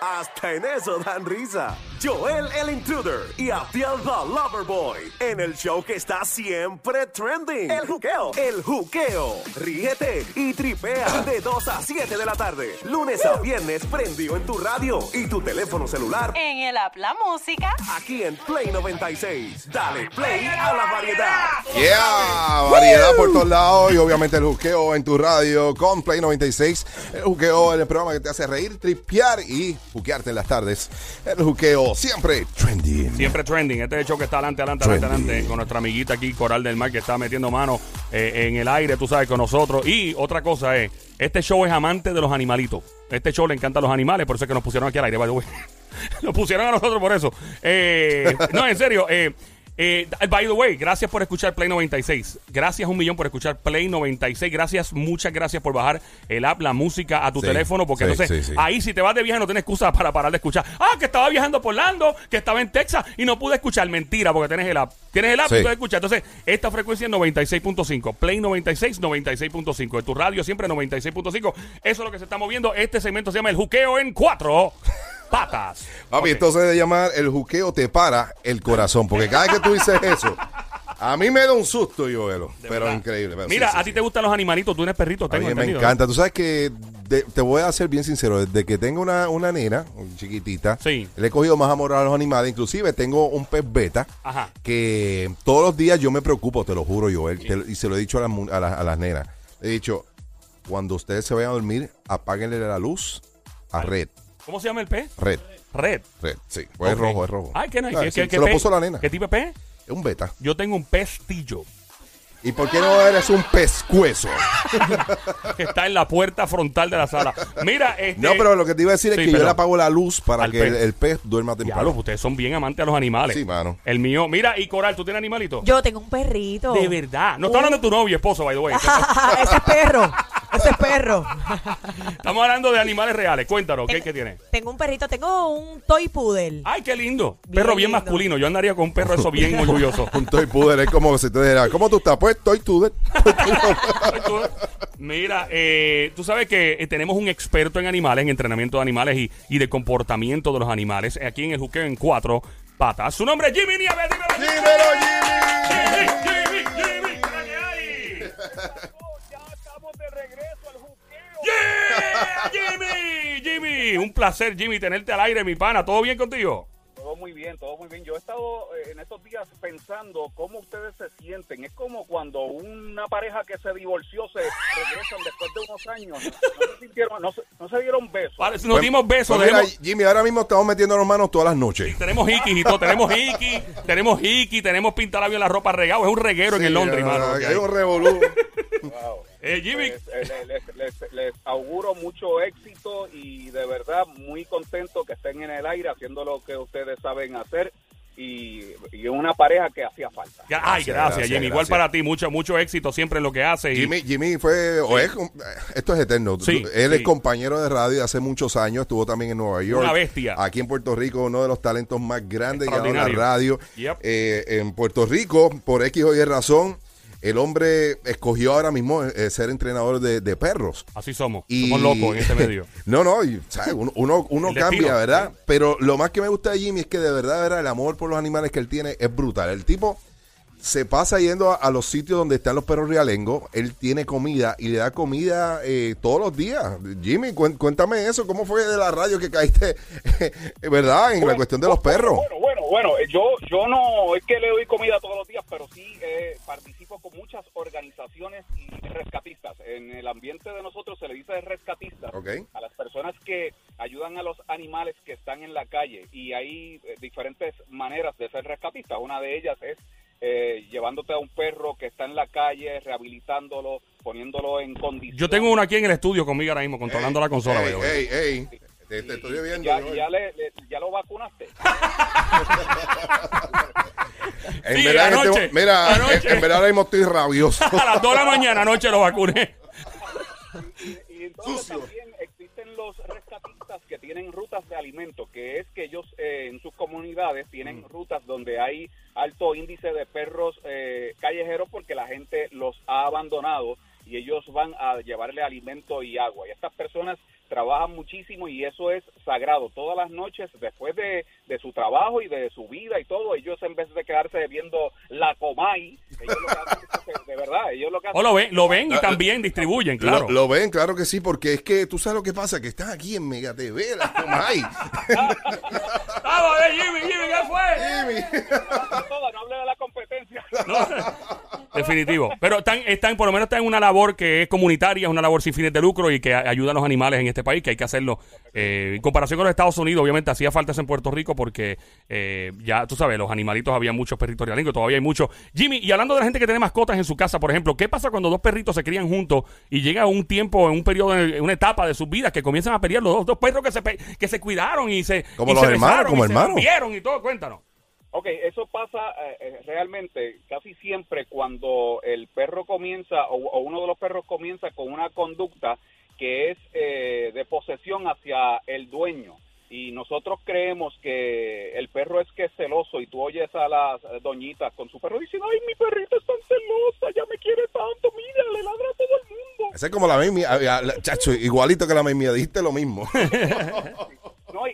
Hasta en eso dan risa. Joel el Intruder y Abdiel the Loverboy. En el show que está siempre trending. El juqueo. El juqueo. Ríete y tripea de 2 a 7 de la tarde. Lunes a viernes prendido en tu radio y tu teléfono celular. En el app La Música. Aquí en Play 96. Dale play a la variedad. Yeah, variedad por todos lados y obviamente el juqueo en tu radio con Play 96. El juqueo en el programa que te hace reír, tripear y juquearte en las tardes. El juqueo siempre trending. Siempre trending. Este show que está adelante, adelante, adelante, adelante. Con nuestra amiguita aquí, Coral del Mar, que está metiendo mano eh, en el aire, tú sabes, con nosotros. Y otra cosa es, este show es amante de los animalitos. Este show le encanta a los animales, por eso es que nos pusieron aquí al aire, by the way. Nos pusieron a nosotros por eso. Eh, no, en serio. Eh, eh, by the way, gracias por escuchar Play 96. Gracias un millón por escuchar Play 96. Gracias, muchas gracias por bajar el app, la música a tu Sí, teléfono, porque sí, entonces sí, ahí si te vas de viaje no tienes excusa para parar de escuchar. Ah, que estaba viajando por Orlando, que estaba en Texas y no pude escuchar. Mentira, porque tienes el app. Tienes el app y puedes escuchar. Entonces, esta frecuencia es 96.5. Play 96, 96.5. En tu radio siempre 96.5. Eso es lo que se está moviendo. Este segmento se llama El Juqueo en Cuatro Patas. Papi, se debe llamar el juqueo te para el corazón. Porque cada vez que tú dices eso, a mí me da un susto. De Pero verdad. increíble. pero Mira, sí, sí, a ti sí. te gustan los animalitos, tú eres perrito, A tengo mí me encanta. Tú sabes que de- te voy a ser bien sincero. Desde que tengo una, una nena chiquitita, Sí. le he cogido más amor a los animales. Inclusive tengo un pez beta Ajá. que todos los días yo me preocupo, te lo juro, Joel. te- y se lo he dicho a a, a las nenas. He dicho, cuando ustedes se vayan a dormir, apáguenle la luz a Red. ¿Cómo se llama el pez? Red. Red. Red, sí. Pues es rojo, es rojo. Ay, qué nice. Ah, ¿Qué- sí, qué- qué se lo pez? puso la nena. ¿Qué tipo de pez? Es un beta. Yo tengo un pestillo ¿Y por qué no eres un pescuezo? que está en la puerta frontal de la sala. Mira, este. No, pero lo que te iba a decir Sí, es que yo le apago la luz para que pez. el, el pez duerma temprano. ustedes son bien amantes a los animales. Sí, mano. El mío. Mira, y Coral, ¿tú tienes animalito? Yo tengo un perrito. De verdad. No está hablando de tu novio, esposo, by the way. Ese es perro. Ese es perro. Estamos hablando de animales reales. Cuéntanos, ¿qué, qué tiene? Tengo un perrito, tengo un toy poodle. Ay, qué lindo. Bien perro bien lindo. masculino. Yo andaría con un perro eso bien orgulloso. Un toy poodle es como si te dijera, ¿cómo tú estás? Pues toy poodle. Mira, eh, tú sabes que eh, tenemos un experto en animales, en entrenamiento de animales y, y de comportamiento de los animales, eh, aquí en el juqueo en cuatro patas. Su nombre es Jimmy Nieves. Dímelo, ¡Dímelo, Jimmy! Jimmy, Jimmy, ¿qué ¡Jimmy! Jimmy, un placer, Jimmy, tenerte al aire, mi pana. ¿Todo bien contigo? Todo muy bien, todo muy bien. Yo he estado eh, en estos días pensando cómo ustedes se sienten. Es como cuando una pareja que se divorció se regresan después de unos años. No, se, sintieron, no, se, no se dieron besos. Vale, Nos dimos besos. Pues mira, Jimmy, ahora mismo estamos metiendo las manos todas las noches. Tenemos hiki y todo, tenemos hiki, tenemos hiki, tenemos pintalabio en la ropa regado, es un reguero en el Londres, mano. Hay un revolú. Wow. Eh, Jimmy, Pues, eh, les, les- les auguro mucho éxito y de verdad muy contento que estén en el aire haciendo lo que ustedes saben hacer y, y una pareja que hacía falta. ay, Gracias, gracias, gracias, Jimmy. Igual gracias. para ti, mucho, mucho éxito siempre en lo que hace. y- Jimmy, Jimmy fue, o es, esto es eterno. Sí, Él sí. es compañero de radio hace muchos años, estuvo también en Nueva York. Una bestia. Aquí en Puerto Rico, uno de los talentos más grandes que ha dado la radio. Yep. Eh, en Puerto Rico, por X o Y razón, el hombre escogió ahora mismo eh, ser entrenador de, de perros. Así somos, Y- somos locos en este medio. no, no, y, ¿sabes? uno, uno, cambia, destino. ¿verdad? Pero lo más que me gusta de Jimmy es que de verdad, de verdad, el amor por los animales que él tiene es brutal. El tipo se pasa yendo a, a los sitios donde están los perros realengos. Él tiene comida y le da comida eh, todos los días. Jimmy, cuéntame eso. ¿Cómo fue de la radio que caíste, verdad, en la cuestión de los perros? Bueno, bueno, eh, yo, yo no es que le doy comida todos los días, pero sí eh, participo con muchas organizaciones y rescatistas. En el ambiente de nosotros se le dice rescatistas Ok. a las personas que ayudan a los animales que están en la calle y hay eh, diferentes maneras de ser rescatistas. Una de ellas es eh, llevándote a un perro que está en la calle, rehabilitándolo, poniéndolo en condición. Yo tengo uno aquí en el estudio conmigo ahora mismo, controlando la consola. Ey, ey. Te, te estoy viendo. Ya, yo. ya, le- le- ya lo vacunaste. En Sí, verdad, en este mira, anoche. En, en verdad ahora mismo estoy rabioso. A las 2 de la mañana anoche lo vacuné. Y entonces Sucio. también existen los rescatistas que tienen rutas de alimento, que es que ellos eh, en sus comunidades tienen Mm. rutas donde hay alto índice de perros eh, callejeros porque la gente los ha abandonado y ellos van a llevarle alimento y agua. Y estas personas trabajan muchísimo y eso es sagrado. Todas las noches, después de, de su trabajo y de su vida y todo, ellos en vez de quedarse viendo la Comay, ellos lo que hacen es de verdad, ellos lo que hacen O lo ven, lo ven y también distribuyen, claro. Lo, lo ven, claro que sí, porque es que tú sabes lo que pasa, que están aquí en Mega TV, la Comay. ¡Vamos, eh, Jimmy, Jimmy, ¿qué fue? Jimmy. no hable de la competencia. Definitivo. Pero están, están, por lo menos están en una labor que es comunitaria, es una labor sin fines de lucro y que ayuda a los animales en este país, que hay que hacerlo. Eh, en comparación con los Estados Unidos, obviamente hacía falta eso en Puerto Rico porque eh, ya, tú sabes, los animalitos había muchos perritos realingos, todavía hay muchos. Jimmy, y hablando de la gente que tiene mascotas en su casa, por ejemplo, ¿qué pasa cuando dos perritos se crían juntos y llega un tiempo, en un periodo, en una etapa de sus vidas que comienzan a pelear los dos, dos perros que se, que se cuidaron y se. Como y los se hermanos, besaron como y se hermanos. y todo? Cuéntanos. Ok, eso pasa eh, eh, realmente casi siempre cuando el perro comienza o, o uno de los perros comienza con una conducta que es eh, de posesión hacia el dueño. Y nosotros creemos que el perro es que es celoso y tú oyes a las doñitas con su perro diciendo, ay, mi perrito es tan celosa, ya me quiere tanto, mira, le ladra a todo el mundo. Ese es como la Mimi, ah, chacho, igualito que la Mimi, dijiste lo mismo.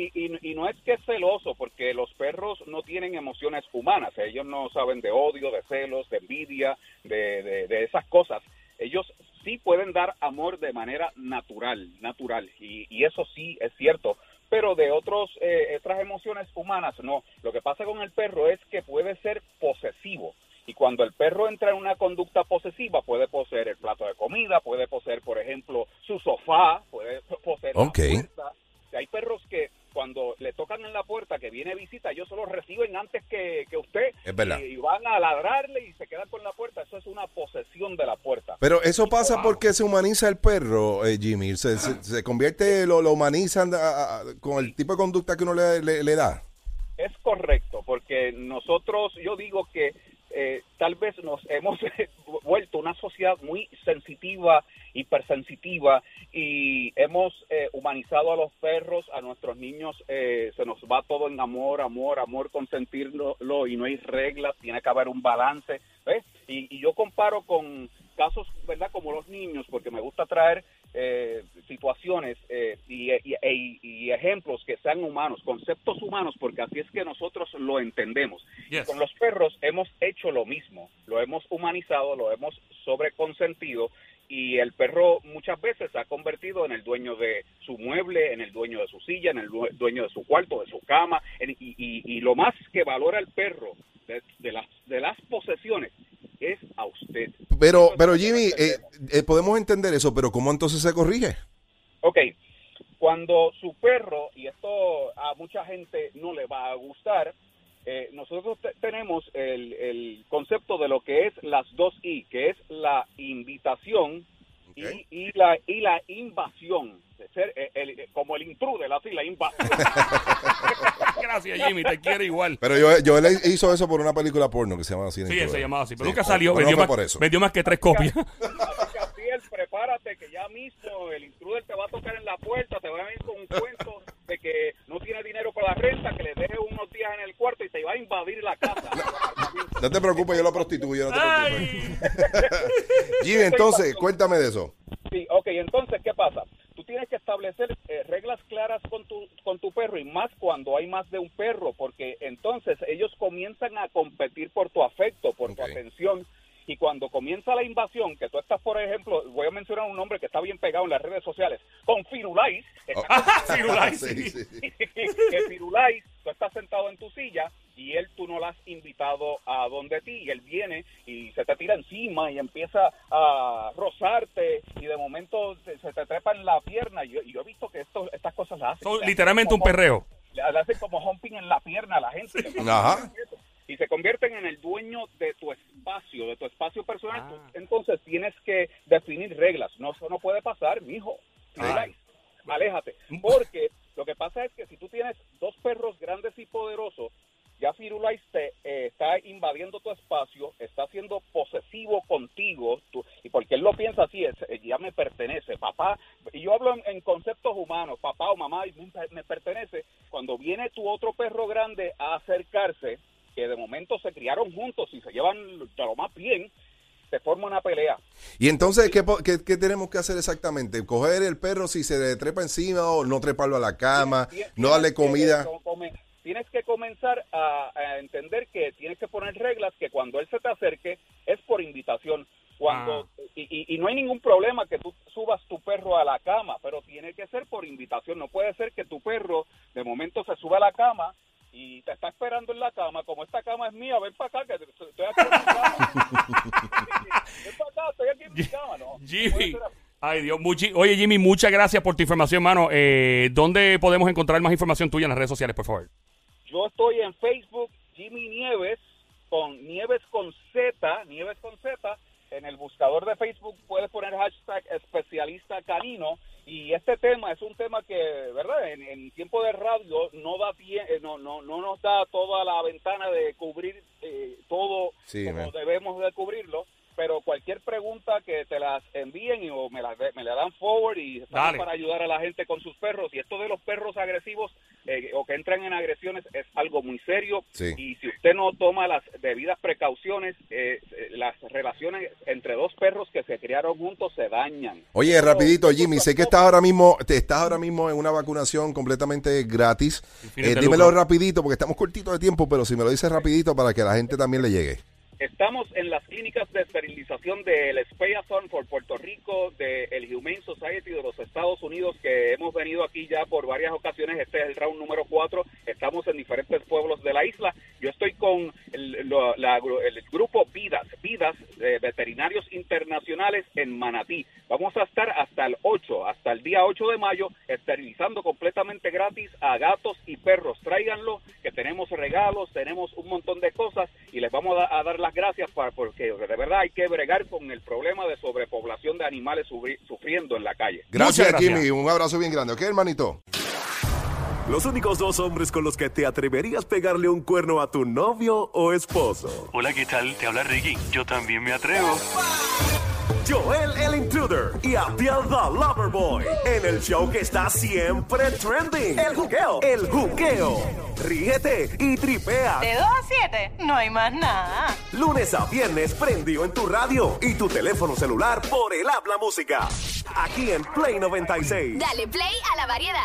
Y, y, y no es que es celoso, porque los perros no tienen emociones humanas. Ellos no saben de odio, de celos, de envidia, de, de, de esas cosas. Ellos sí pueden dar amor de manera natural, natural, y, y eso sí es cierto. Pero de otros, eh, otras emociones humanas, no. Lo que pasa con el perro es que puede ser posesivo. Y cuando el perro entra en una conducta posesiva, puede poseer el plato de comida, puede poseer, por ejemplo, su sofá, puede poseer Ok. la puerta. Hay perros que cuando le tocan en la puerta que viene visita, ellos solo reciben antes que, que usted. Es verdad. Y, y van a ladrarle y se quedan con la puerta. Eso es una posesión de la puerta. Pero eso pasa porque se humaniza el perro, eh, Jimmy. Se, se- se convierte, lo, lo humanizan ah, ah, con el tipo de conducta que uno le, le- le da. Es correcto, porque nosotros, yo digo que eh, tal vez nos hemos vuelto una sociedad muy sensitiva, hipersensitiva, y hemos eh, humanizado a los perros, a nuestros niños, eh, se nos va todo en amor, amor, amor, consentirlo, lo, y no hay reglas, tiene que haber un balance, ¿ves? Y, y yo comparo con casos, ¿verdad? Como los niños, porque me gusta traer eh, situaciones eh, y, y- e- y ejemplos que sean humanos, conceptos humanos, porque así es que nosotros lo entendemos. Yes. Con los perros hemos hecho lo mismo, lo hemos humanizado, lo hemos sobreconsentido y el perro muchas veces se ha convertido en el dueño de su mueble, en el dueño de su silla, en el due- dueño de su cuarto, de su cama, en- y, y- y lo más que valora el perro de, de las, de las posesiones es a usted. Pero, pero Jimmy, eh, eh, podemos entender eso, pero ¿cómo entonces se corrige? Ok, cuando su perro, y esto a mucha gente no le va a gustar, eh, nosotros te- tenemos el, el concepto de lo que es las dos I, que es la invitación y- la, y la invasión, de ser eh, el- como el intruder, así la invasión. Gracias, Jimmy, te quiere igual. Pero yo, yo él hizo eso por una película porno que se llama así. Sí, se llamaba así, pero Sí, nunca salió. pero no vendió, fue más, por eso. vendió más que tres copias. Es, prepárate que ya mismo el intruder te va a tocar en la puerta, te va a venir con un cuento de que no tiene dinero para la renta, que le deje unos días en el cuarto y te va a invadir la casa. No te preocupes, yo lo prostituyo, no te preocupes. Jimmy, entonces, cuéntame de eso. Sí, ok, entonces, ¿qué pasa? Tú tienes que establecer eh, reglas claras con tu, con tu perro y más cuando hay más de un perro, porque entonces ellos comienzan a competir por tu afecto, por tu atención. Y cuando comienza la invasión, que tú estás, por ejemplo, voy a mencionar un nombre que está bien pegado en las redes sociales, con Firulais, Oh. Firulais, sí, sí. que Firulais, tú estás sentado en tu silla y él tú no lo has invitado a donde ti y él viene y se te tira encima y empieza a literalmente un perreo. Le, hacen como humping en la pierna a la gente. Ajá. Y se convierten en el dueño de tu espacio, de tu espacio personal. Ah. Entonces tienes que definir reglas. No, eso no puede pasar, mijo. Firulais, Aléjate. Porque lo que pasa es que me, pertenece, cuando viene tu otro perro grande a acercarse, que de momento se criaron juntos y se llevan de lo más bien, se forma una pelea. Y entonces, ¿qué, po- qué- qué tenemos que hacer exactamente? ¿Coger el perro si se le trepa encima o no treparlo a la cama? Tienes- ¿No darle que- comida? Tienes que comenzar a, a entender que tienes que poner reglas que cuando él se te acerque es por invitación. Cuando Ah. Y, y- y no hay ningún problema que tú subas tu perro a la cama, pero tiene que ser por invitación. No puede ser que tu perro de momento se suba a la cama y te está esperando en la cama. Como esta cama es mía, ven para acá que estoy aquí en mi cama. ven para acá, estoy aquí en mi cama. No, Jimmy. Ay, Dios. muchi- Oye, Jimmy, muchas gracias por tu información, mano. Eh, ¿Dónde podemos encontrar más información tuya en las redes sociales, por favor? Yo estoy en Facebook, Jimmy Nieves, con Nieves con Z, Nieves con Z. En el buscador de Facebook puedes poner hashtag especialista canino. Y este tema es un tema que, ¿verdad? En, en tiempo de radio no da tie- eh, no, no, no nos da toda la ventana de cubrir eh, todo Sí, como man. debemos de cubrirlo. Pero cualquier pregunta que te las envíen y, o me, las, me la dan forward y para ayudar a la gente con sus perros. Y esto de los perros agresivos eh, o que entran en agresiones es algo muy serio. Sí. Y si usted no toma las debidas precauciones, eh, eh, las relaciones entre dos perros que se criaron juntos se dañan. Oye, rapidito, Jimmy, sé que estás ahora mismo, te estás ahora mismo en una vacunación completamente gratis. Eh, dímelo lucro. rapidito porque estamos cortitos de tiempo, pero si me lo dices rapidito para que la gente también le llegue. Estamos en las clínicas de esterilización del Speyathon por Puerto Rico, del Humane Society de los Estados Unidos, que hemos venido aquí ya por varias ocasiones. Este es el round número 4. Estamos en diferentes pueblos de la isla. Yo estoy con el, la- grupo Vidas, Vidas, eh, Veterinarios Internacionales en Manatí. Vamos a estar hasta el 8, hasta el día 8 de mayo, esterilizando completamente gratis a gatos y perros. Tráiganlo, que tenemos regalos, tenemos un montón de cosas y les vamos a, a dar las gracias para, porque de verdad hay que bregar con el problema de sobrepoblación de animales sufri- sufriendo en la calle. Gracias, gracias. Jimmy. Un abrazo bien grande. ¿Ok, hermanito? Los únicos dos hombres con los que te atreverías pegarle un cuerno a tu novio o esposo. Hola, ¿qué tal? Te habla Ricky. Yo también me atrevo. Joel el Intruder y Abdiel the Loverboy en el show que está siempre trending. El juqueo. El juqueo. Ríete y tripea. De 2 a 7, no hay más nada. Lunes a viernes prendido en tu radio y tu teléfono celular por el habla música. Aquí en Play 96. Dale play a la variedad.